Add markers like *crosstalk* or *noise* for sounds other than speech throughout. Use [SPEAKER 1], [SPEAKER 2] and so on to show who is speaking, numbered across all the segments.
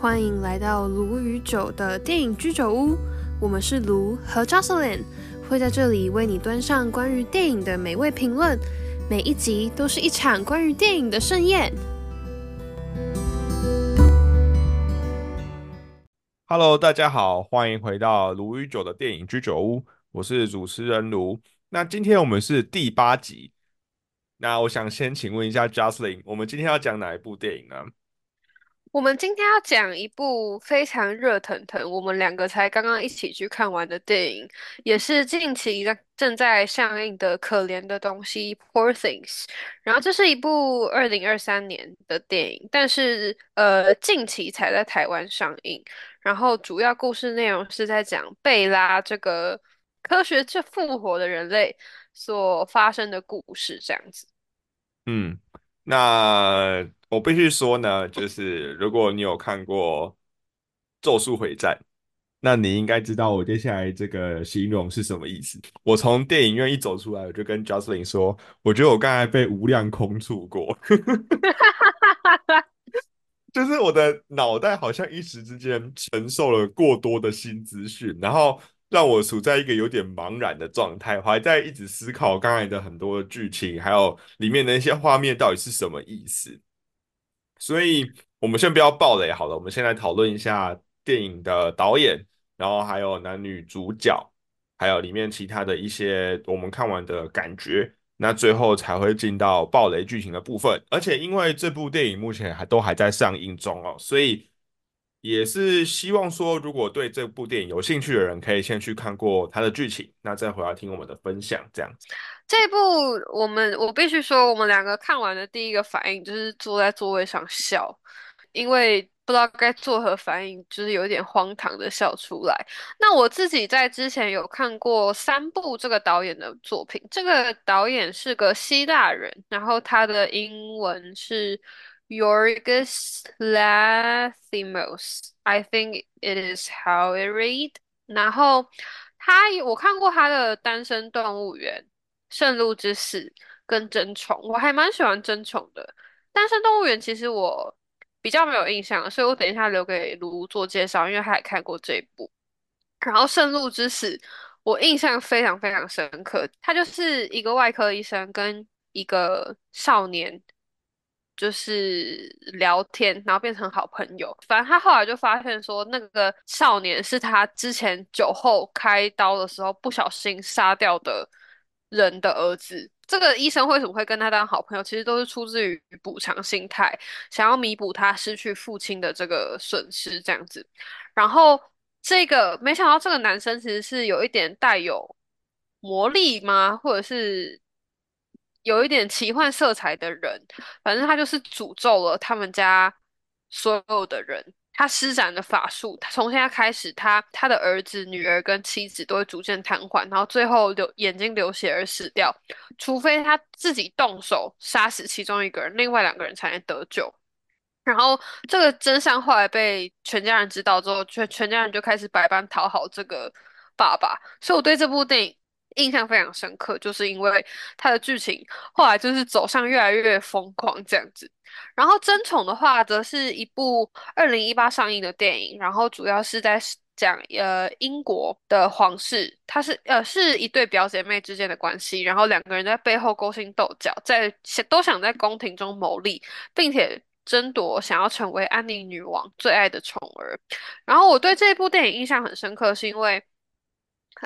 [SPEAKER 1] 欢迎来到卢与酒的电影居酒屋。我们是卢和 Jocelyn，会在这里为你端上关于电影的美味评论。每一集都是一场关于电影的盛宴。
[SPEAKER 2] Hello，大家好，欢迎回到卢与酒的电影居酒屋，我是主持人卢。那今天我们是第八集，那我想先请问一下 Jocelyn，我们今天要讲哪一部电影呢？
[SPEAKER 1] 我们今天要讲一部非常热腾腾，我们两个才刚刚一起去看完的电影，也是近期正在上映的《可怜的东西》（Poor Things）。然后这是一部二零二三年的电影，但是呃近期才在台湾上映。然后主要故事内容是在讲贝拉这个科学这复活的人类所发生的故事，这样子。
[SPEAKER 2] 嗯，那我必须说呢，就是如果你有看过《咒术回战》，那你应该知道我接下来这个形容是什么意思。我从电影院一走出来，我就跟 Jocelyn 说，我觉得我刚才被无量空处过，*laughs* 就是我的脑袋好像一时之间承受了过多的新资讯，然后。让我处在一个有点茫然的状态，我还在一直思考刚才的很多剧情，还有里面的一些画面到底是什么意思。所以，我们先不要暴雷好了，我们先来讨论一下电影的导演，然后还有男女主角，还有里面其他的一些我们看完的感觉。那最后才会进到暴雷剧情的部分。而且，因为这部电影目前还都还在上映中哦，所以。也是希望说，如果对这部电影有兴趣的人，可以先去看过它的剧情，那再回来听我们的分享。这样子，
[SPEAKER 1] 这部我们我必须说，我们两个看完的第一个反应就是坐在座位上笑，因为不知道该作何反应，就是有点荒唐的笑出来。那我自己在之前有看过三部这个导演的作品，这个导演是个希腊人，然后他的英文是。Yorgos Lanthimos, I think it is how it read。然后他我看过他的《单身动物园》《圣路之死》跟《争宠》，我还蛮喜欢《争宠》的。《单身动物园》其实我比较没有印象，所以我等一下留给卢做介绍，因为他也看过这一部。然后《圣路之死》我印象非常非常深刻，他就是一个外科医生跟一个少年。就是聊天，然后变成好朋友。反正他后来就发现说，那个少年是他之前酒后开刀的时候不小心杀掉的人的儿子。这个医生为什么会跟他当好朋友？其实都是出自于补偿心态，想要弥补他失去父亲的这个损失，这样子。然后这个没想到这个男生其实是有一点带有魔力吗？或者是？有一点奇幻色彩的人，反正他就是诅咒了他们家所有的人。他施展的法术，他从现在开始，他他的儿子、女儿跟妻子都会逐渐瘫痪，然后最后流眼睛流血而死掉。除非他自己动手杀死其中一个人，另外两个人才能得救。然后这个真相后来被全家人知道之后，全全家人就开始百般讨好这个爸爸。所以我对这部电影。印象非常深刻，就是因为它的剧情后来就是走向越来越疯狂这样子。然后《争宠》的话，则是一部二零一八上映的电影，然后主要是在讲呃英国的皇室，它是呃是一对表姐妹之间的关系，然后两个人在背后勾心斗角，在都想在宫廷中谋利，并且争夺想要成为安妮女王最爱的宠儿。然后我对这部电影印象很深刻，是因为。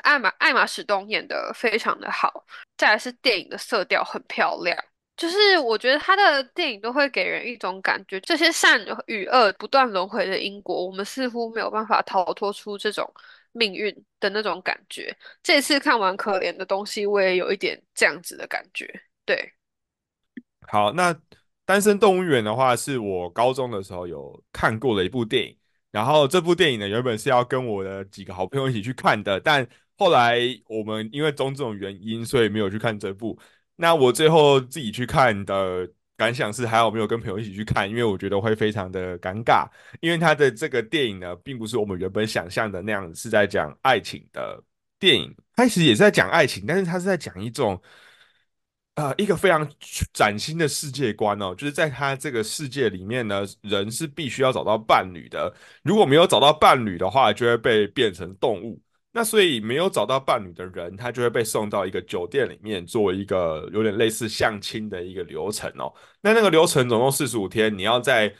[SPEAKER 1] 艾玛艾玛史东演的非常的好，再来是电影的色调很漂亮，就是我觉得他的电影都会给人一种感觉，这些善与恶不断轮回的因果，我们似乎没有办法逃脱出这种命运的那种感觉。这次看完《可怜的东西》，我也有一点这样子的感觉。对，
[SPEAKER 2] 好，那《单身动物园》的话，是我高中的时候有看过的一部电影。然后这部电影呢，原本是要跟我的几个好朋友一起去看的，但后来我们因为种种原因，所以没有去看这部。那我最后自己去看的感想是，还好没有跟朋友一起去看，因为我觉得会非常的尴尬，因为他的这个电影呢，并不是我们原本想象的那样，是在讲爱情的电影。开始也是在讲爱情，但是他是在讲一种呃一个非常崭新的世界观哦，就是在他这个世界里面呢，人是必须要找到伴侣的，如果没有找到伴侣的话，就会被变成动物。那所以没有找到伴侣的人，他就会被送到一个酒店里面，做一个有点类似相亲的一个流程哦。那那个流程总共四十五天，你要在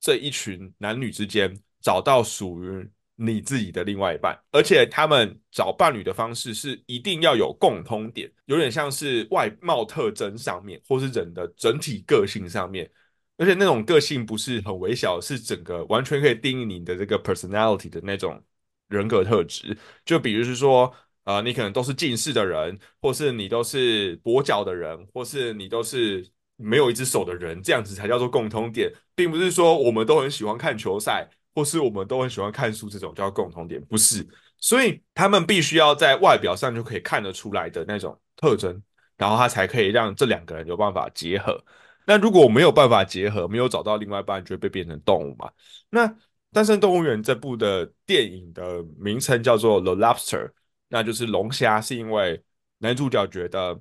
[SPEAKER 2] 这一群男女之间找到属于你自己的另外一半，而且他们找伴侣的方式是一定要有共通点，有点像是外貌特征上面，或是人的整体个性上面，而且那种个性不是很微小，是整个完全可以定义你的这个 personality 的那种人格特质。就比如是说，呃，你可能都是近视的人，或是你都是跛脚的人，或是你都是没有一只手的人，这样子才叫做共通点，并不是说我们都很喜欢看球赛。或是我们都很喜欢看书，这种叫共同点，不是？所以他们必须要在外表上就可以看得出来的那种特征，然后他才可以让这两个人有办法结合。那如果我没有办法结合，没有找到另外一半，就会被变成动物嘛？那《单身动物园》这部的电影的名称叫做《The Lobster》，那就是龙虾，是因为男主角觉得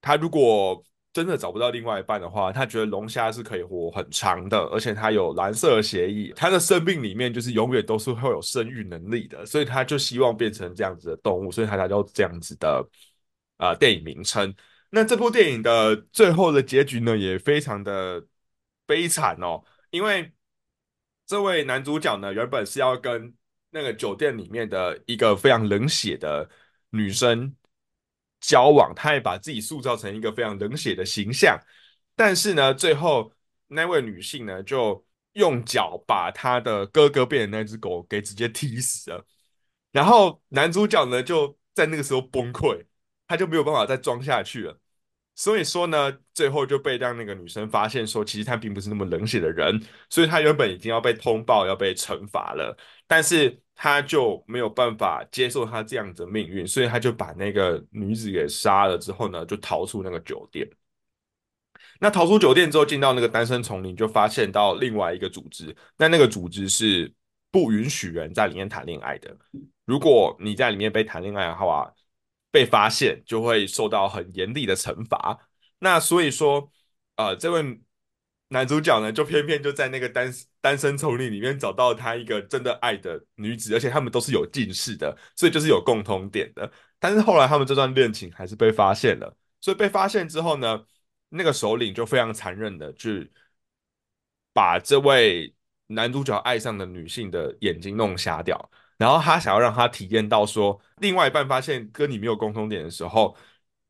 [SPEAKER 2] 他如果真的找不到另外一半的话，他觉得龙虾是可以活很长的，而且它有蓝色的协议，它的生命里面就是永远都是会有生育能力的，所以他就希望变成这样子的动物，所以他才叫这样子的啊、电影名称。那这部电影的最后的结局呢，也非常的悲惨哦，因为这位男主角呢，原本是要跟那个酒店里面的一个非常冷血的女生交往，他也把自己塑造成一个非常冷血的形象。但是呢，最后那位女性呢，就用脚把他的哥哥变的那只狗给直接踢死了。然后男主角呢，就在那个时候崩溃，他就没有办法再装下去了。所以说呢，最后就被让那个女生发现说，其实他并不是那么冷血的人，所以他原本已经要被通报、要被惩罚了，但是他就没有办法接受他这样子的命运，所以他就把那个女子给杀了之后呢，就逃出那个酒店。那逃出酒店之后，进到那个单身丛林，就发现到另外一个组织。那那个组织是不允许人在里面谈恋爱的。如果你在里面被谈恋爱的话，被发现就会受到很严厉的惩罚。那所以说，呃，这位男主角呢，就偏偏就在那个单单身丛林里面找到他一个真的爱的女子，而且他们都是有近视的，所以就是有共同点的。但是后来他们这段恋情还是被发现了，所以被发现之后呢？那个首领就非常残忍的去把这位男主角爱上的女性的眼睛弄瞎掉，然后他想要让他体验到说，另外一半发现跟你没有共同点的时候，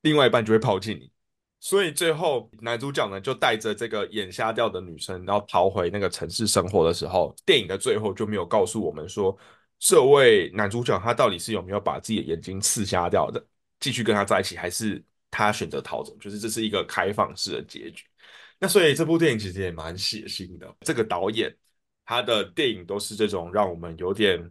[SPEAKER 2] 另外一半就会抛弃你。所以最后男主角呢就带着这个眼瞎掉的女生，然后逃回那个城市生活的时候，电影的最后就没有告诉我们说，这位男主角他到底是有没有把自己的眼睛刺瞎掉的，继续跟他在一起，还是？他选择逃走，就是这是一个开放式的结局。那所以这部电影其实也蛮血腥的。这个导演他的电影都是这种让我们有点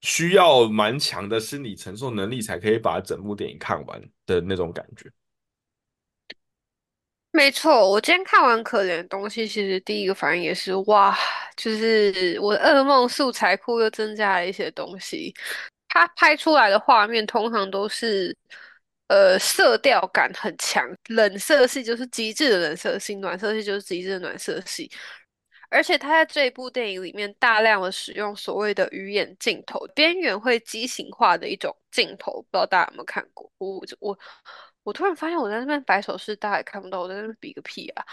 [SPEAKER 2] 需要蛮强的心理承受能力，才可以把整部电影看完的那种感觉。
[SPEAKER 1] 没错，我今天看完《可怜的东西》，其实第一个反应也是哇，就是我的噩梦素材库又增加了一些东西。他拍出来的画面通常都是。呃，色调感很强，冷色系就是极致的冷色系，暖色系就是极致的暖色系。而且他在这部电影里面大量的使用所谓的鱼眼镜头，边缘会畸形化的一种镜头，不知道大家有没有看过？我我我突然发现我在那边摆手势，大家也看不到，我在那边比个屁啊！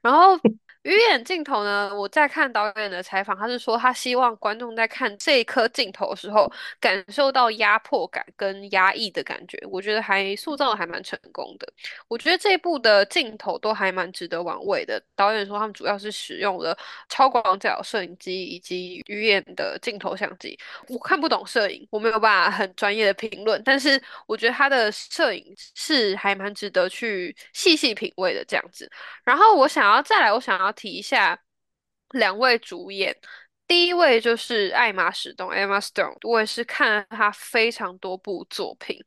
[SPEAKER 1] 然后。鱼眼镜头呢？我在看导演的采访，他是说他希望观众在看这一颗镜头的时候，感受到压迫感跟压抑的感觉。我觉得还塑造的还蛮成功的。我觉得这一部的镜头都还蛮值得玩味的。导演说他们主要是使用了超广角摄影机以及鱼眼的镜头相机。我看不懂摄影，我没有办法很专业的评论，但是我觉得他的摄影是还蛮值得去细细品味的这样子。然后我想要再来，我想要。提一下两位主演，第一位就是艾玛史东 （Emma Stone），我也是看了她非常多部作品，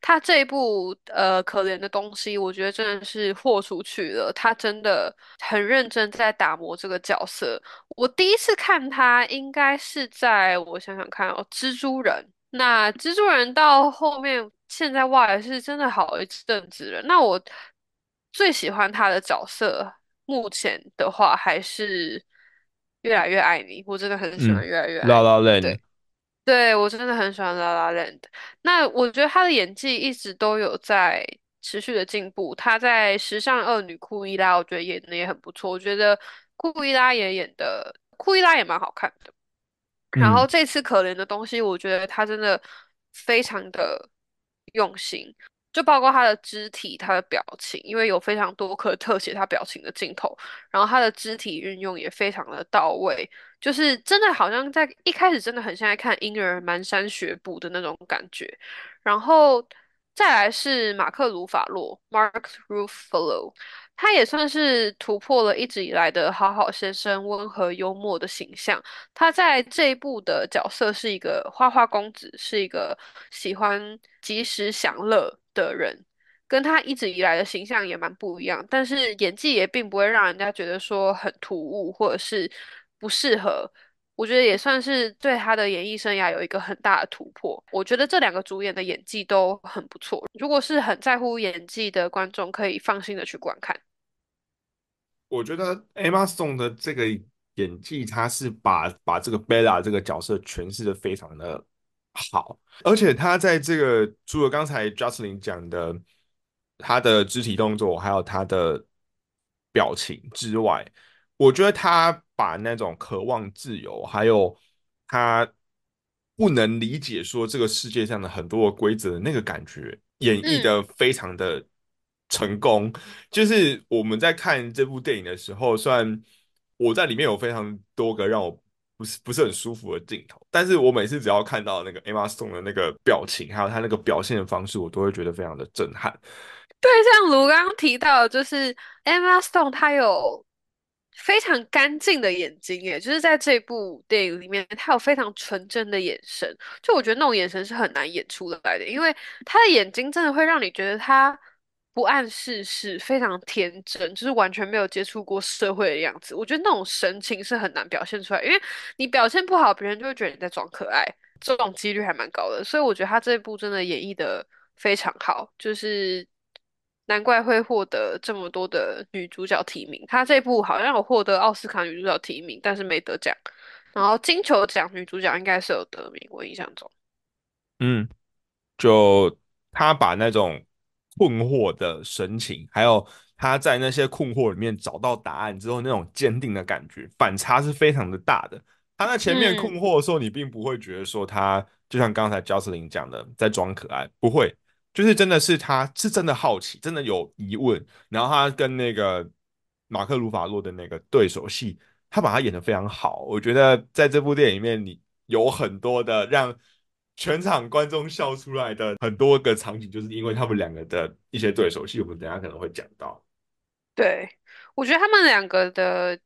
[SPEAKER 1] 她这一部呃可怜的东西，我觉得真的是豁出去了，她真的很认真在打磨这个角色。我第一次看她，应该是在我想想看哦，蜘蛛人。那蜘蛛人到后面，现在哇是真的好一阵子了。那我。最喜欢他的角色，目前的话还是越来越爱你。我真的很喜欢
[SPEAKER 2] 嗯，
[SPEAKER 1] 越来越《
[SPEAKER 2] La
[SPEAKER 1] 爱你。
[SPEAKER 2] La Land》
[SPEAKER 1] 对，对，我真的很喜欢 La La Land。那我觉得他的演技一直都有在持续的进步。他在时尚恶女库伊拉，我觉得演的也很不错。我觉得库伊拉也演的，库伊拉也蛮好看的。然后
[SPEAKER 2] 嗯。
[SPEAKER 1] 这次可怜的东西，我觉得他真的非常的用心，就包括他的肢体、他的表情，因为有非常多颗特写他表情的镜头，然后他的肢体运用也非常的到位，就是真的好像在一开始真的很像在看婴儿蹒跚学步的那种感觉。然后再来是马克·鲁法洛 （Mark Ruffalo），他也算是突破了一直以来的好好先生、温和幽默的形象。他在这一部的角色是一个花花公子，是一个喜欢及时享乐的人，跟他一直以来的形象也蛮不一样。但是演技也并不会让人家觉得说很突兀，或者是不适合。我觉得也算是对他的演艺生涯有一个很大的突破。我觉得这两个主演的演技都很不错。如果是很在乎演技的观众，可以放心的去观看。
[SPEAKER 2] 我觉得 Emma Stone 的这个演技，他是把把这个 Bella 这个角色诠释的非常的好，而且他在这个除了刚才 Justin 讲的他的肢体动作，还有他的表情之外，我觉得他把那种渴望自由，还有他不能理解说这个世界上的很多的规则的那个感觉，演绎
[SPEAKER 1] 嗯。
[SPEAKER 2] 的非常的成功。就是我们在看这部电影的时候，虽然我在里面有非常多个让我不是不是很舒服的镜头，但是我每次只要看到那个 Emma Stone 的那个表情，还有她那个表现的方式，我都会觉得非常的震撼。
[SPEAKER 1] 对，像卢刚提到，就是 Emma Stone，她有非常干净的眼睛，耶，就是在这部电影里面，她有非常纯真的眼神。就我觉得那种眼神是很难演出来的，因为她的眼睛真的会让你觉得她不谙世事，非常天真，就是完全没有接触过社会的样子。我觉得那种神情是很难表现出来，因为你表现不好，别人就会觉得你在装可爱，这种几率还蛮高的。所以我觉得他这一部真的演绎的非常好，就是难怪会获得这么多的女主角提名。她这部好像有获得奥斯卡女主角提名，但是没得奖。然后金球奖女主角应该是有得名，我印象中。
[SPEAKER 2] 嗯，就他把那种困惑的神情，还有他在那些困惑里面找到答案之后那种坚定的感觉，反差是非常的大的。他在前面困
[SPEAKER 1] 嗯，
[SPEAKER 2] 惑的时候，你并不会觉得说他就像刚才 Jocelyn 讲的在装可爱，不会，就是真的是他是真的好奇，真的有疑问，然后他跟那个马克·鲁法洛的那个对手戏，他把他演得非常好。我觉得在这部电影里面，你有很多的让全场观众笑出来的很多个场景，就是因为他们两个的一些对手戏，我们等下可能会讲到。
[SPEAKER 1] 对，我觉得他们两个的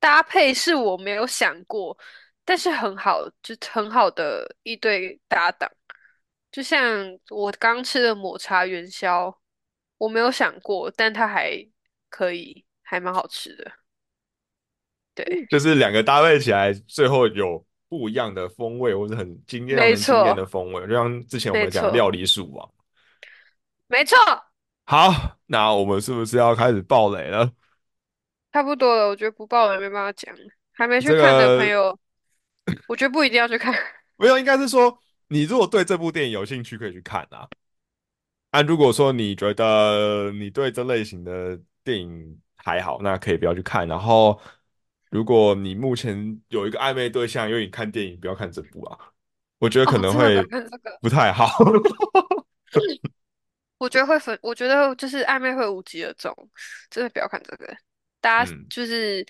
[SPEAKER 1] 搭配是我没有想过，但是很好，就很好的一对搭档。就像我刚吃的抹茶元宵，我没有想过，但它还可以，还蛮好吃的。对，
[SPEAKER 2] 就是两个搭配起来，最后有不一样的风味，或者很惊艳、很惊艳的
[SPEAKER 1] 错，
[SPEAKER 2] 风味。就像之前我们讲料，理鼠王。
[SPEAKER 1] 没错，
[SPEAKER 2] 好，那我们是不是要开始爆雷了？
[SPEAKER 1] 差不多了。我觉得不爆雷没办法讲，还没去看的朋
[SPEAKER 2] 个
[SPEAKER 1] 友，我觉得不一定要去看。*laughs*
[SPEAKER 2] 没有，应该是说，你如果对这部电影有兴趣，可以去看啊。啊，如果说你觉得你对这类型的电影还好，那可以不要去看。然后，如果你目前有一个暧昧对象，因为你看电影，不要看这部啊，我觉得可能会
[SPEAKER 1] 看这个。
[SPEAKER 2] 不太好。*laughs*
[SPEAKER 1] 我觉得会分，我觉得就是暧昧会无疾而终，真的不要看这个。大家
[SPEAKER 2] 嗯
[SPEAKER 1] 就是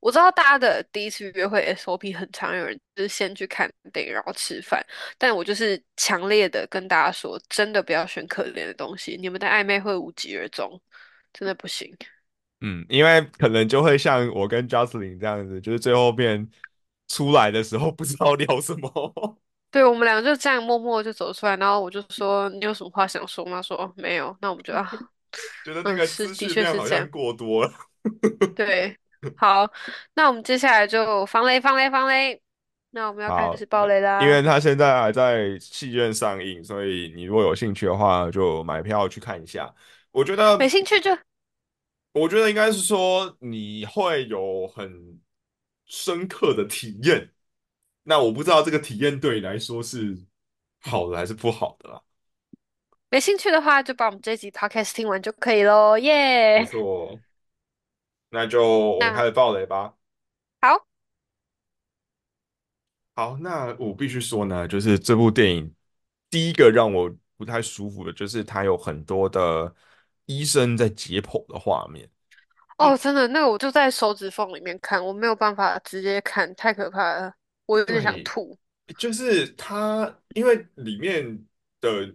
[SPEAKER 1] 我知道大家的第一次约会 SOP 很常，有人就是先去看电影，然后吃饭，但我就是强烈的跟大家说，真的不要选可怜的东西，你们的暧昧会无疾而终，真的不行。
[SPEAKER 2] 嗯，因为可能就会像我跟 Jocelyn 这样子，就是最后面出来的时候不知道聊什么，*laughs*
[SPEAKER 1] 对，我们两个就这样默默就走出来，然后我就说你有什么话想说吗？说哦没有，那我们就啊，*laughs*
[SPEAKER 2] 觉得那
[SPEAKER 1] 嗯，
[SPEAKER 2] 个
[SPEAKER 1] 是，的
[SPEAKER 2] 资讯
[SPEAKER 1] 确是这样。
[SPEAKER 2] 量好像过多了。*laughs*
[SPEAKER 1] 对，好，那我们接下来就防雷，防雷，防雷。那我们要开
[SPEAKER 2] 好，
[SPEAKER 1] 始爆
[SPEAKER 2] 那
[SPEAKER 1] 雷啦！
[SPEAKER 2] 因为他现在还在戏院上映，所以你如果有兴趣的话，就买票去看一下。我觉得，
[SPEAKER 1] 没兴趣就
[SPEAKER 2] 我觉得应该是说你会有很深刻的体验。那我不知道这个体验对你来说是好的还是不好的啦。
[SPEAKER 1] 没兴趣的话，就把我们这集 podcast 听完就可以喽，耶
[SPEAKER 2] 没
[SPEAKER 1] 耶！
[SPEAKER 2] 错，那就 *laughs* 我们开始爆雷吧。
[SPEAKER 1] 好，
[SPEAKER 2] 好，那我必须说呢，就是这部电影第一个让我不太舒服的，就是它有很多的医生在解剖的画面。
[SPEAKER 1] 哦，真的，那个我就在手指缝里面看，我没有办法直接看，太可怕了，我有点想，吐。
[SPEAKER 2] 就是他，因为里面的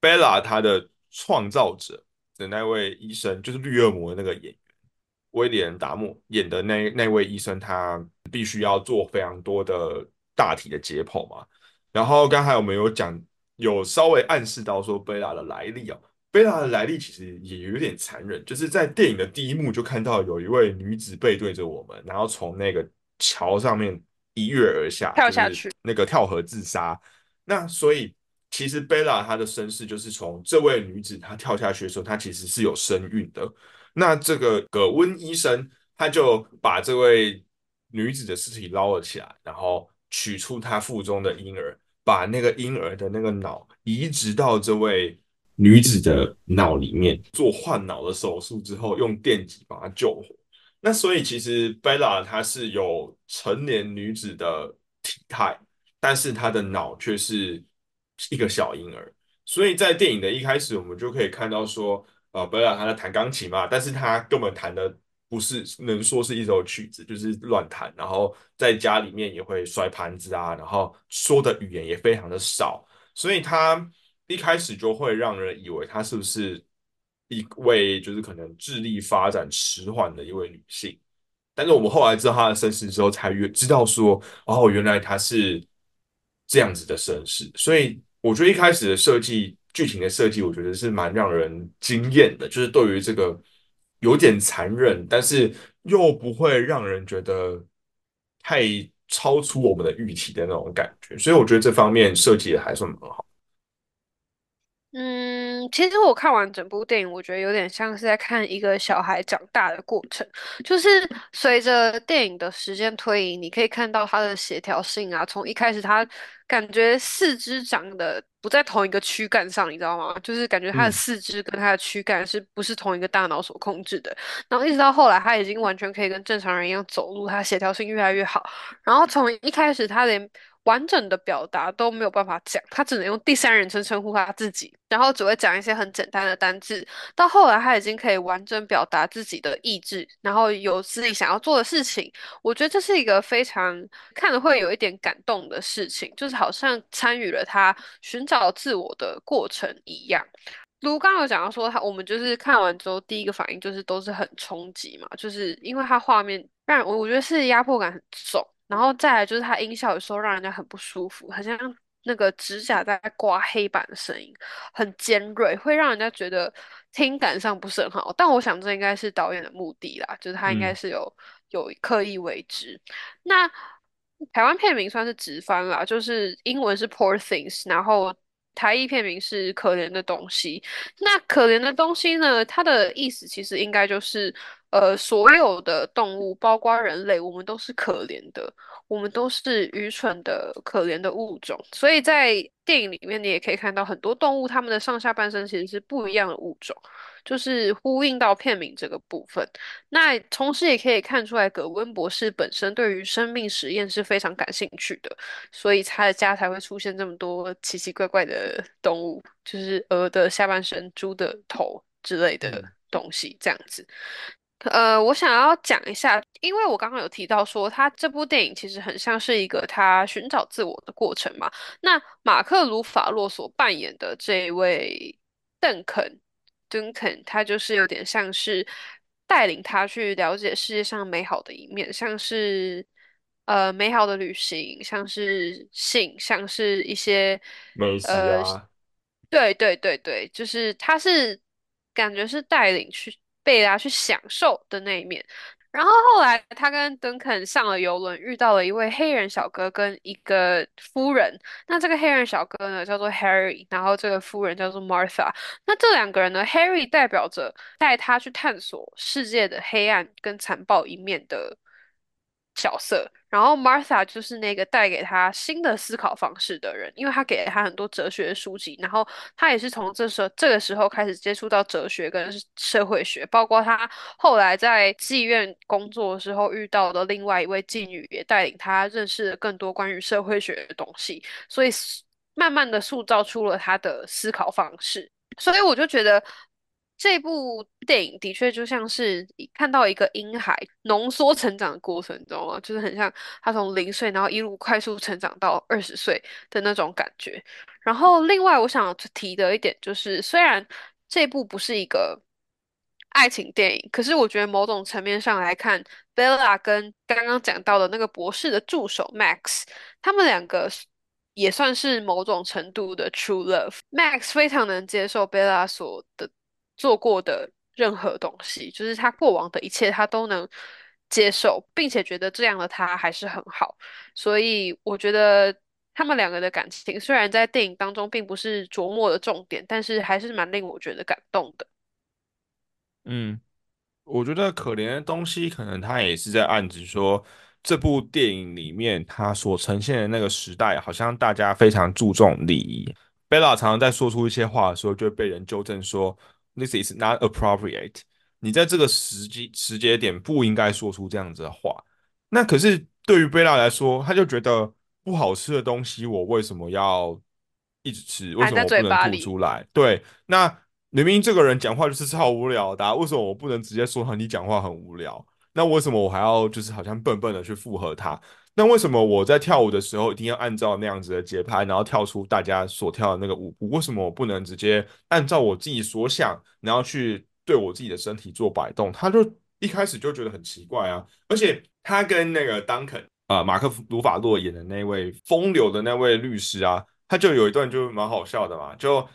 [SPEAKER 2] Bella 她的创造者的那位医生，就是绿恶魔的那个演员威廉达莫演的那那位医生，他必须要做非常多的大体的解剖嘛。然后刚才我们有讲，有稍微暗示到说贝拉的来历哦。贝拉的来历其实也有点残忍，就是在电影的第一幕就看到有一位女子背对着我们，然后从那个桥上面一跃而下，就是
[SPEAKER 1] 跳下去。
[SPEAKER 2] 那个跳河自杀。那所以其实贝拉她的身世就是从这位女子她跳下去的时候，她其实是有身孕的。那这个葛温医生他就把这位女子的尸体捞了起来，然后取出她腹中的婴儿，把那个婴儿的那个脑移植到这位女子的脑里面，做换脑的手术之后，用电击把她救活。那所以其实 Bella 她是有成年女子的体态，但是她的脑却是一个小婴儿。所以在电影的一开始，我们就可以看到说，呃，贝拉她在弹钢琴嘛，但是她根本弹的不是能说是一首曲子，就是乱弹，然后在家里面也会摔盘子啊，然后说的语言也非常的少，所以她一开始就会让人以为她是不是一位就是可能智力发展迟缓的一位女性。但是我们后来知道她的身世之后，才越知道说，哦，原来她是这样子的身世。所以我觉得一开始的设计，剧情的设计，我觉得是蛮让人惊艳的，就是对于这个有点残忍，但是又不会让人觉得太超出我们的预期的那种感觉。所以我觉得这方面设计的还算蛮好。
[SPEAKER 1] 嗯，其实我看完整部电影，我觉得有点像是在看一个小孩长大的过程。就是随着电影的时间推移，你可以看到他的协调性啊，从一开始他感觉四肢长得不在同一个躯干上，你知道吗？就是感觉他的
[SPEAKER 2] 嗯
[SPEAKER 1] 四肢跟他的躯干是不是同一个大脑所控制的？然后一直到后来，他已经完全可以跟正常人一样走路，他协调性越来越好。然后从一开始他连完整的表达都没有办法讲，他只能用第三人称称呼他自己，然后只会讲一些很简单的单字。到后来他已经可以完整表达自己的意志，然后有自己想要做的事情。我觉得这是一个非常看了会有一点感动的事情，就是好像参与了他寻找自我的过程一样。如刚有讲到说他，我们就是看完之后第一个反应就是都是很冲击嘛，就是因为它画面让我我觉得是压迫感很重，然后再来就是它音效有时候让人家很不舒服，好像那个指甲在刮黑板的声音很尖锐，会让人家觉得听感上不是很好。但我想这应该是导演的目的啦，就是他应该
[SPEAKER 2] 嗯
[SPEAKER 1] 是有有刻意为之。那台湾片名算是直翻啦，就是英文是 Poor Things，然后台译片名是可怜的东西。那可怜的东西呢？它的意思其实应该就是，呃，所有的动物，包括人类，我们都是可怜的，我们都是愚蠢的、可怜的物种。所以在电影里面，你也可以看到很多动物，它们的上下半身其实是不一样的物种，就是呼应到片名这个部分。那同时也可以看出来，葛温博士本身对于生命实验是非常感兴趣的。所以他的家才会出现这么多奇奇怪怪的动物，就是鹅的下半身、猪的头之类的
[SPEAKER 2] 嗯
[SPEAKER 1] 东西，这样子。呃，我想要讲一下，因为我刚刚有提到说，他这部电影其实很像是一个他寻找自我的过程嘛。那马克·鲁法洛所扮演的这一位邓肯，邓肯，他就是有点像是带领他去了解世界上美好的一面，像是呃美好的旅行，像是性，像是一些
[SPEAKER 2] 美食
[SPEAKER 1] 呃，
[SPEAKER 2] 啊，
[SPEAKER 1] 对对对对，就是他是感觉是带领去贝拉去享受的那一面。然后后来他跟邓肯上了游轮，遇到了一位黑人小哥跟一个夫人。那这个黑人小哥呢，叫做 Harry，然后这个夫人叫做 Martha。那这两个人呢，Harry 代表着带他去探索世界的黑暗跟残暴一面的角色，然后 Martha 就是那个带给他新的思考方式的人，因为他给了他很多哲学书籍，然后他也是从这时候这个时候开始接触到哲学跟社会学，包括他后来在妓院工作的时候遇到的另外一位妓女，也带领他认识了更多关于社会学的东西，所以慢慢的塑造出了他的思考方式。所以我就觉得这部电影的确就像是看到一个婴孩浓缩成长的过程，你知道吗？就是很像他从零岁，然后一路快速成长到二十岁的那种感觉。然后另外我想提的一点就是，虽然这部不是一个爱情电影，可是我觉得某种层面上来看，Bella 跟刚刚讲到的那个博士的助手 Max，他们两个也算是某种程度的 true love。Max 非常能接受 Bella 所的做过的任何东西，就是他过往的一切他都能接受，并且觉得这样的他还是很好。所以我觉得他们两个的感情虽然在电影当中并不是琢磨的重点，但是还是蛮令我觉得感动的。
[SPEAKER 2] 嗯。我觉得可怜的东西，可能他也是在暗指说，这部电影里面他所呈现的那个时代，好像大家非常注重礼仪。贝拉常常在说出一些话的时候，就会被人纠正说，This is not appropriate。你在这个时机时节点不应该说出这样子的话。那可是对于贝拉来说，他就觉得不好吃的东西，我为什么要一直吃？为什么我不能吐。出来？对，那明明这个人讲话就是超无聊的啊为什么我不能直接说他你讲话很无聊？那为什么我还要就是好像笨笨的去附和他？那为什么我在跳舞的时候一定要按照那样子的节拍，然后跳出大家所跳的那个舞步？为什么我不能直接按照我自己所想，然后去对我自己的身体做摆动？他就一开始就觉得很奇怪啊，而且他跟那个 Duncan 啊、马克·鲁法洛演的那位风流的那位律师啊，他就有一段就蛮好笑的嘛，就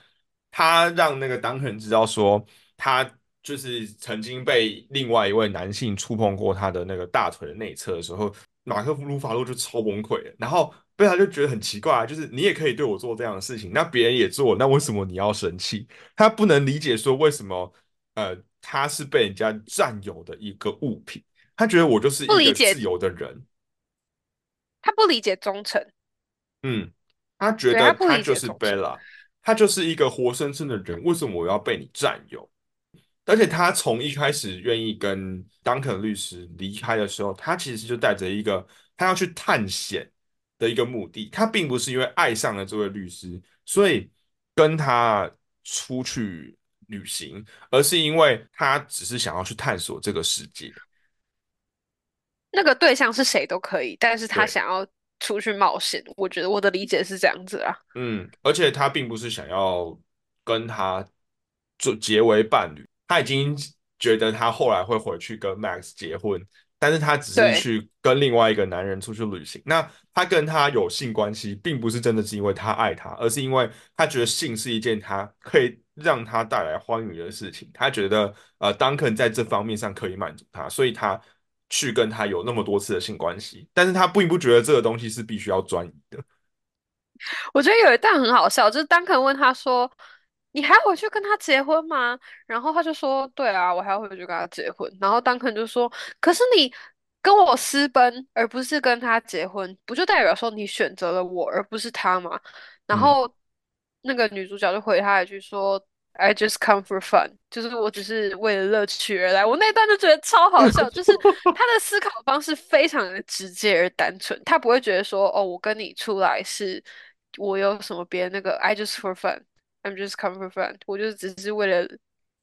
[SPEAKER 2] 他让那个 Duncan 知道说，他就是曾经被另外一位男性触碰过他的那个大腿的内侧的时候，马克·鲁法洛就超崩溃，然后贝拉就觉得很奇怪啊，就是你也可以对我做这样的事情，那别人也做，那为什么你要生气？他不能理解说为什么呃他是被人家占有的一个物品，他觉得我就是一个自由的人，
[SPEAKER 1] 他不理解忠诚，
[SPEAKER 2] 嗯，他觉得他就是
[SPEAKER 1] 解忠诚。
[SPEAKER 2] Bella，他就是一个活生生的人，为什么我要被你占有？而且他从一开始愿意跟 Duncan 律师离开的时候，他其实就带着一个他要去探险的一个目的，他并不是因为爱上了这位律师，所以跟他出去旅行，而是因为他只是想要去探索这个世界。
[SPEAKER 1] 那个对象是谁都可以，但是他，想要出去冒险。我觉得我的理解是这样子啊。
[SPEAKER 2] 嗯，而且他并不是想要跟他做结为伴侣，他已经觉得他后来会回去跟 Max 结婚，但是他只是，去跟另外一个男人出去旅行。那他跟他有性关系，并不是真的是因为他爱他，而是因为他觉得性是一件他可以让他带来欢愉的事情。他觉得呃，Duncan 在这方面上可以满足他，所以他去跟他有那么多次的性关系，但是他并不觉得这个东西是必须要专一的。
[SPEAKER 1] 我觉得有一段很好笑，就是 Duncan 问他说：“你还要回去跟他结婚吗？”然后他就说：“对啊，我还要回去跟他结婚。”然后丹肯就说：“可是你跟我私奔，而不是跟他结婚，不就代表说你选择了我，而不是他吗？”然
[SPEAKER 2] 嗯。
[SPEAKER 1] 后那个女主角就回他一句说：“I just come for fun，就是我只是为了乐趣而来。”我那段就觉得超好笑，就是 *laughs* 他的思考方式非常的直接而单纯，他不会觉得说：“哦，我跟你出来是。”我有什么别的那个，I just for I'm just come for fun，我就只是为了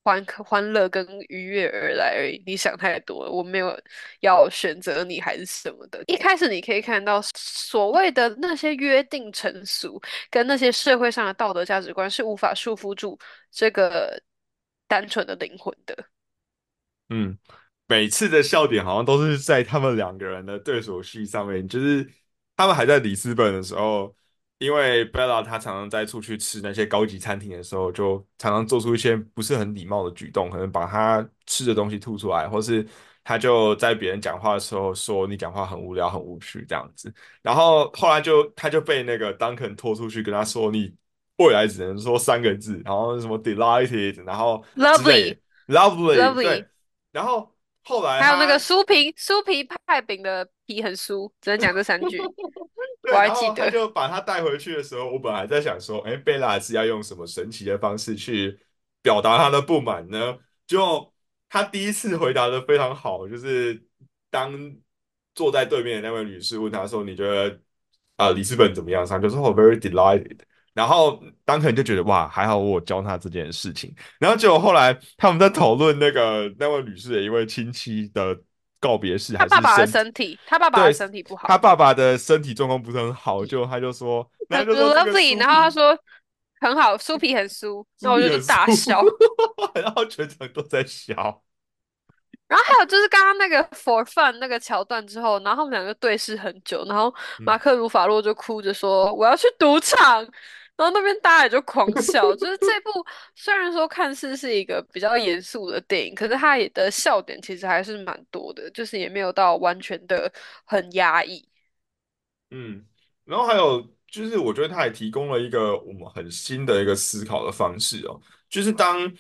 [SPEAKER 1] 欢欢乐跟愉悦而来而已。你想太多了，我没有要选择你还是什么的。一开始你可以看到所谓的那些约定成俗，跟那些社会上的道德价值观是无法束缚住这个单纯的灵魂的。
[SPEAKER 2] 嗯，每次的笑点好像都是在他们两个人的对手戏上面，就是他们还在里斯本的时候因为 Bella 她常常在出去吃那些高级餐厅的时候，就常常做出一些不是很礼貌的举动，可能把她吃的东西吐出来，或是她就在别人讲话的时候说你讲话很无聊、很无趣这样子。然后后来就他就被那个 Duncan 拖出去跟他说你未来只能说三个字，然后什么 delighted，然后
[SPEAKER 1] lovely
[SPEAKER 2] 的
[SPEAKER 1] lovely，lovely，
[SPEAKER 2] 对。然后后来
[SPEAKER 1] 还有那个
[SPEAKER 2] 他
[SPEAKER 1] 酥皮酥皮派饼的皮很酥，只能讲这三句，我 *laughs*
[SPEAKER 2] 对，然后他
[SPEAKER 1] 还记得。
[SPEAKER 2] 就把他带回去的时候，我本来在想说，哎，贝拉是要用什么神奇的方式去表达他的不满呢？就他第一次回答的非常好，就是当坐在对面的那位女士问他说：“你觉得啊、呃里斯本怎么样？”他就说：“我 very delighted。”然后当肯就觉得哇，还好我有教他这件事情。然后结果后来他们在讨论那个那位女士的一位亲戚的告别式，还
[SPEAKER 1] 他爸爸的
[SPEAKER 2] 身
[SPEAKER 1] 身体，他爸爸的身体不好，
[SPEAKER 2] 他爸爸的身体状况不是很好，就他就说，那
[SPEAKER 1] 很
[SPEAKER 2] 就说这个
[SPEAKER 1] lovely，然后他说很好，酥皮很酥，然后我就大笑。*laughs*
[SPEAKER 2] 然后全场都在笑。
[SPEAKER 1] 然后还有就是刚刚那个 for fun 那个桥段之后，然后他们两个对视很久，然后马
[SPEAKER 2] 嗯
[SPEAKER 1] 克鲁法洛就哭着说我要去赌场，然后那边大家也就狂笑。就是这部虽然说看似是一个比较严肃的电影，可是它也的笑点其实还是蛮多的，就是也没有到完全的很压抑。
[SPEAKER 2] 嗯，然后还有就是，我觉得他也提供了一个我们很新的一个思考的方式哦，就是当